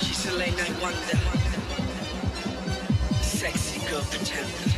She's a late night wonder, sexy girl pretender.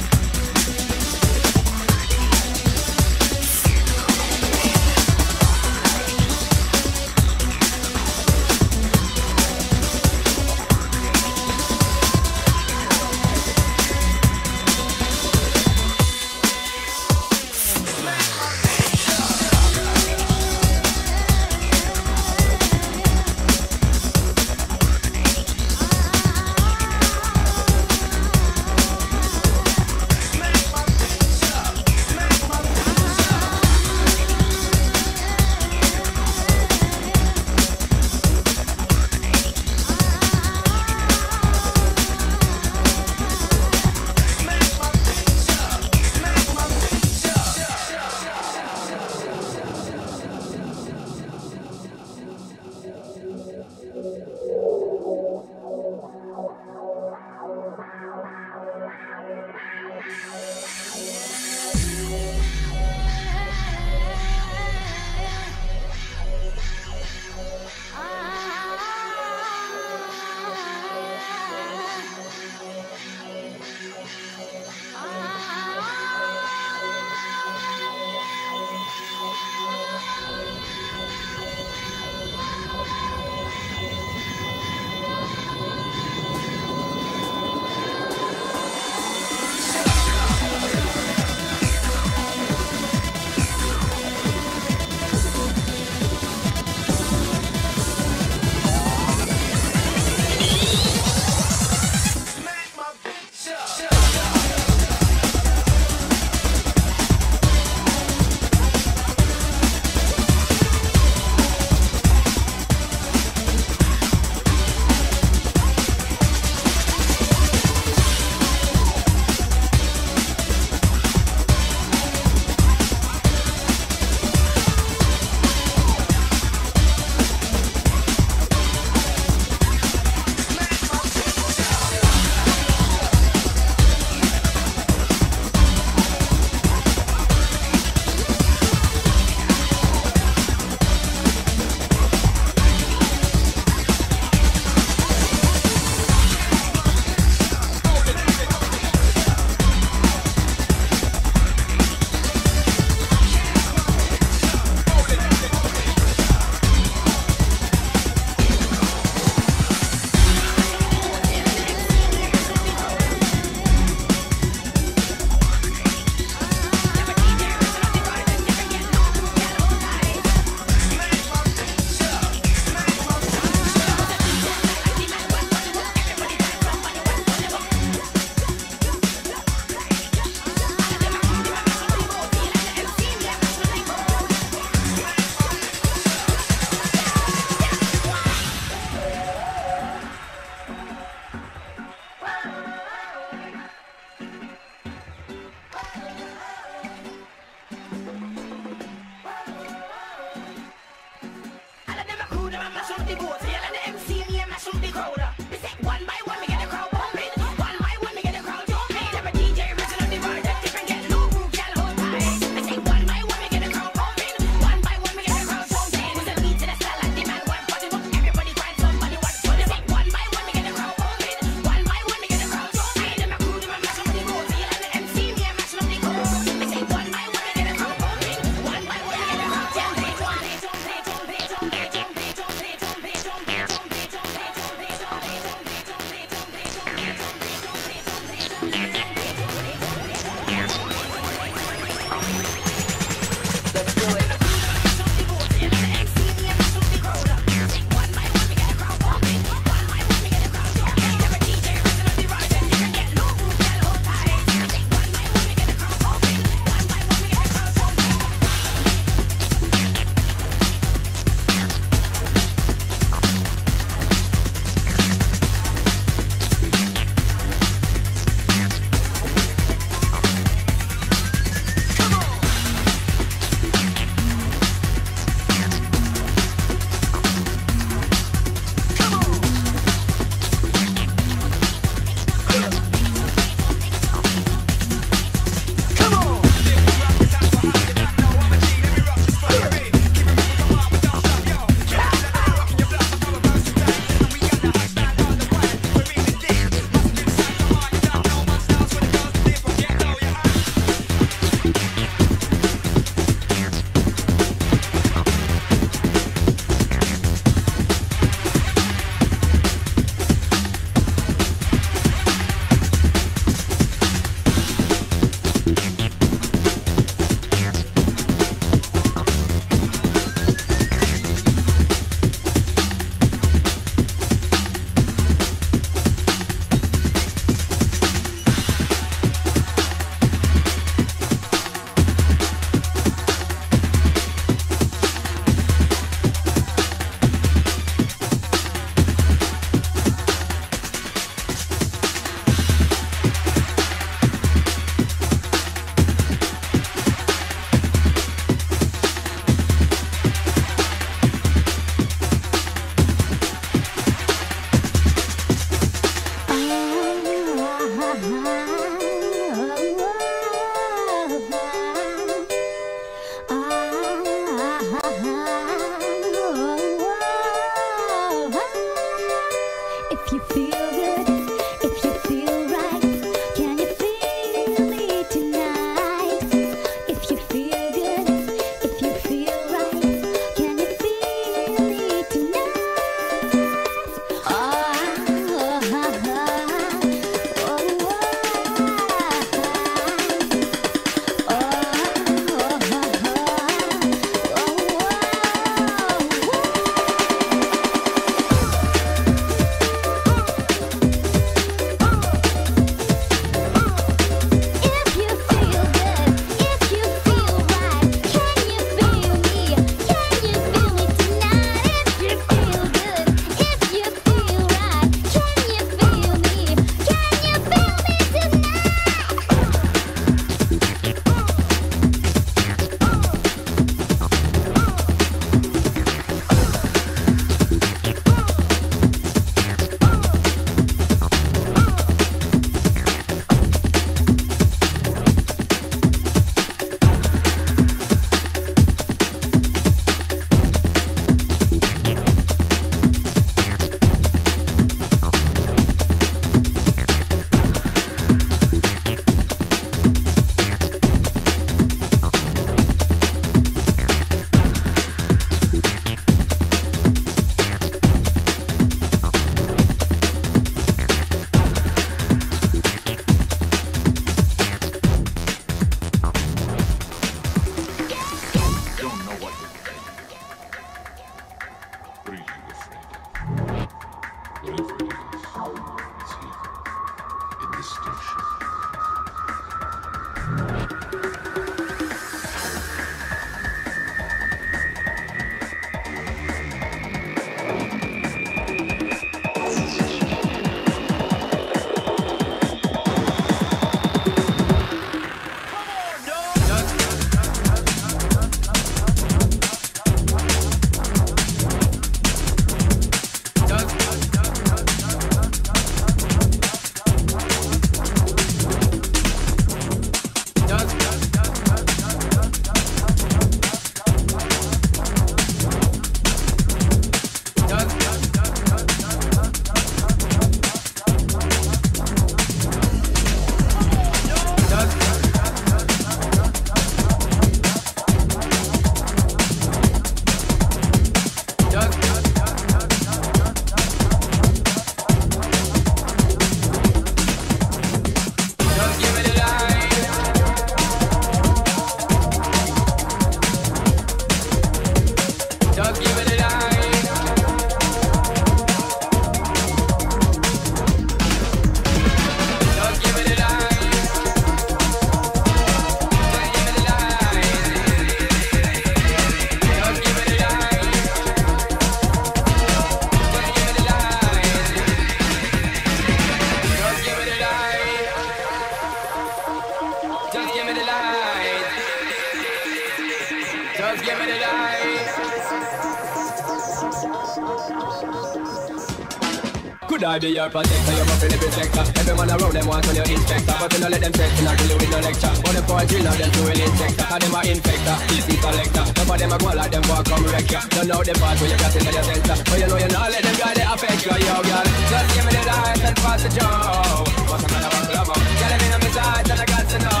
I be your protector? You're a Philip sector. Every man around them wants on your inspector, but you know let them test and kill you with no lecture. But the point drill now them to will injector, cause them a infector, easy collector. Some of them a go like them walk come wreck ya. Don't know the part where you got in your center, but you know you're not let them guy they affect you, yo girl. Just give me the light and pass the joe. What's a kind of a club? Tell them in my side and I got to know.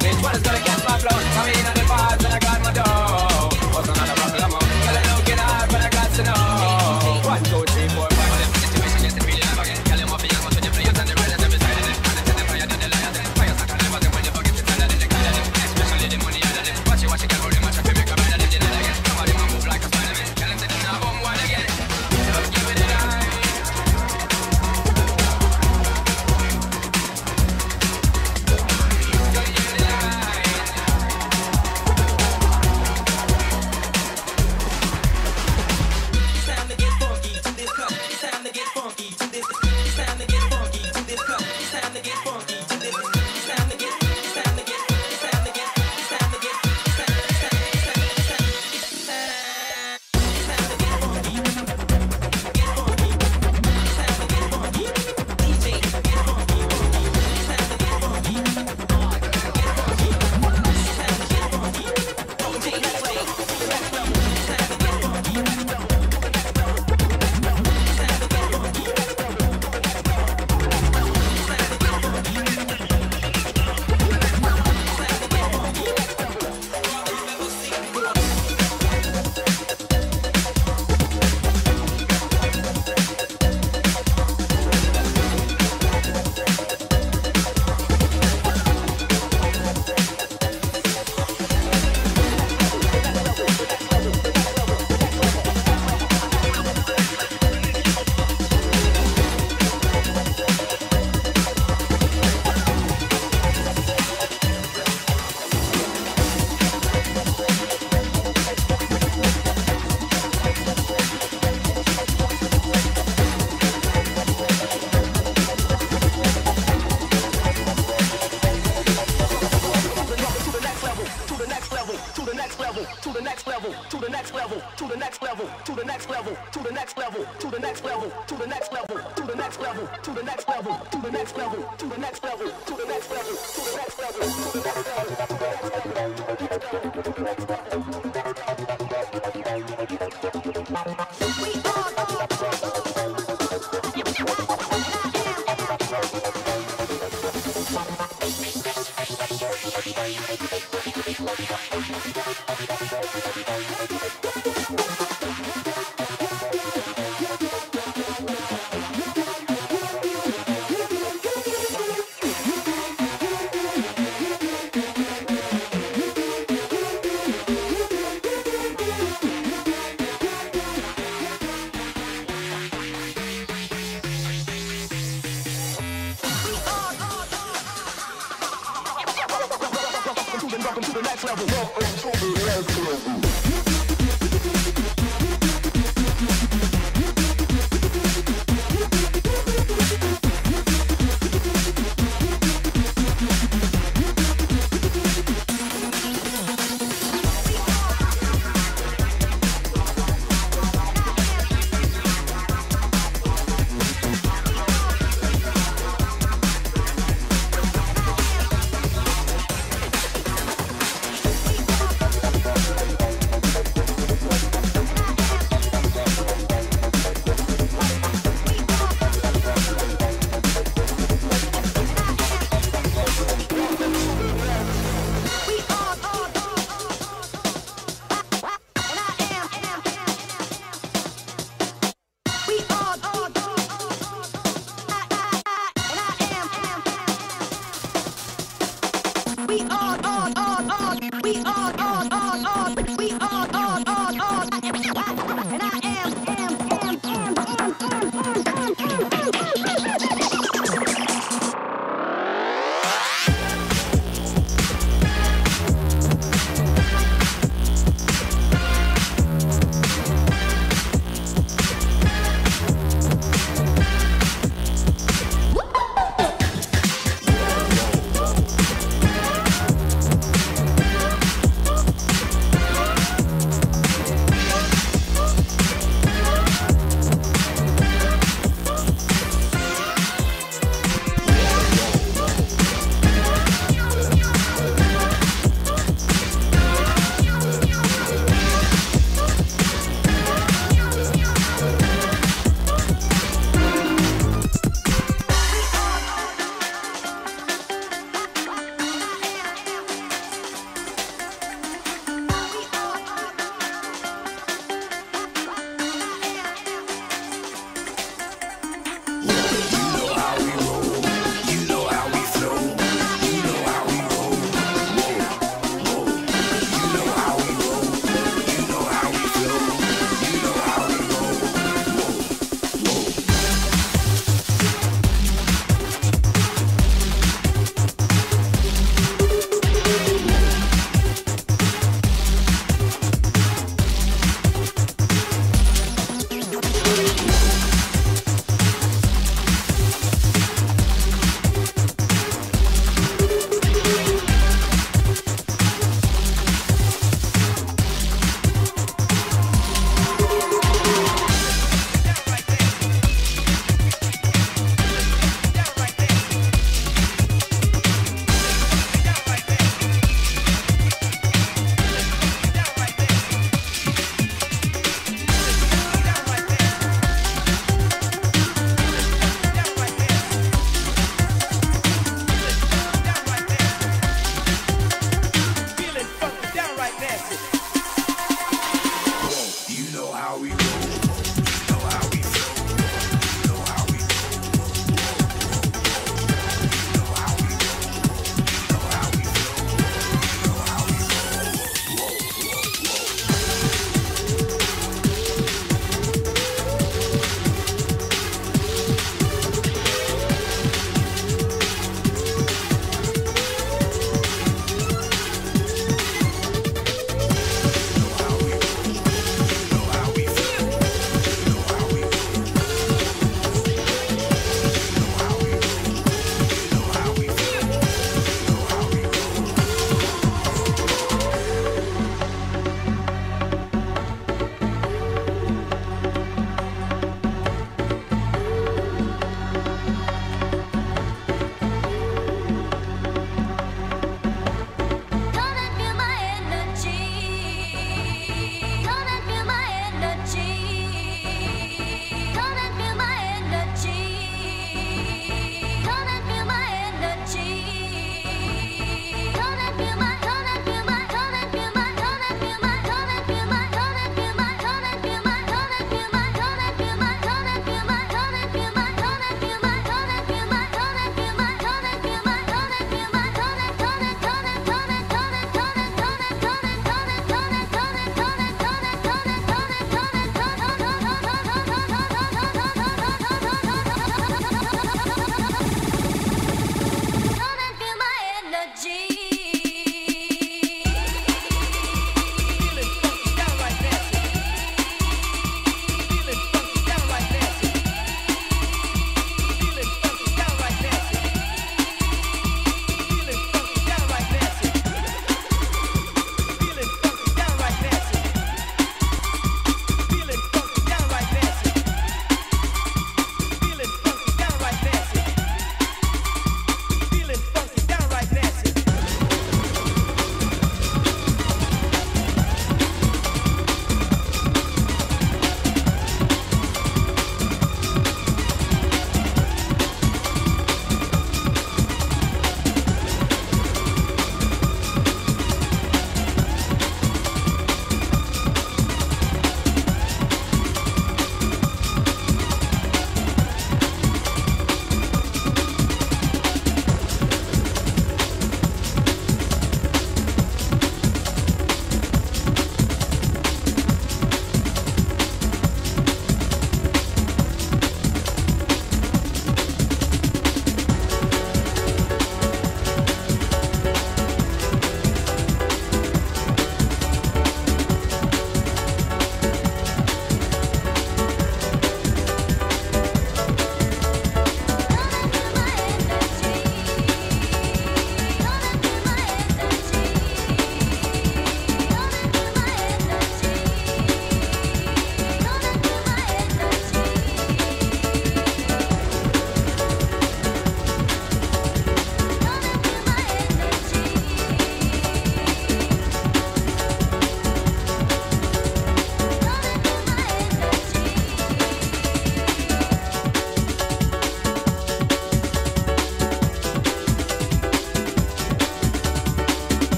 Which one is gonna catch my flow? I mean, on the parts and I got my dough. What's another problem? Tell them looking hard, but I got to know. Thank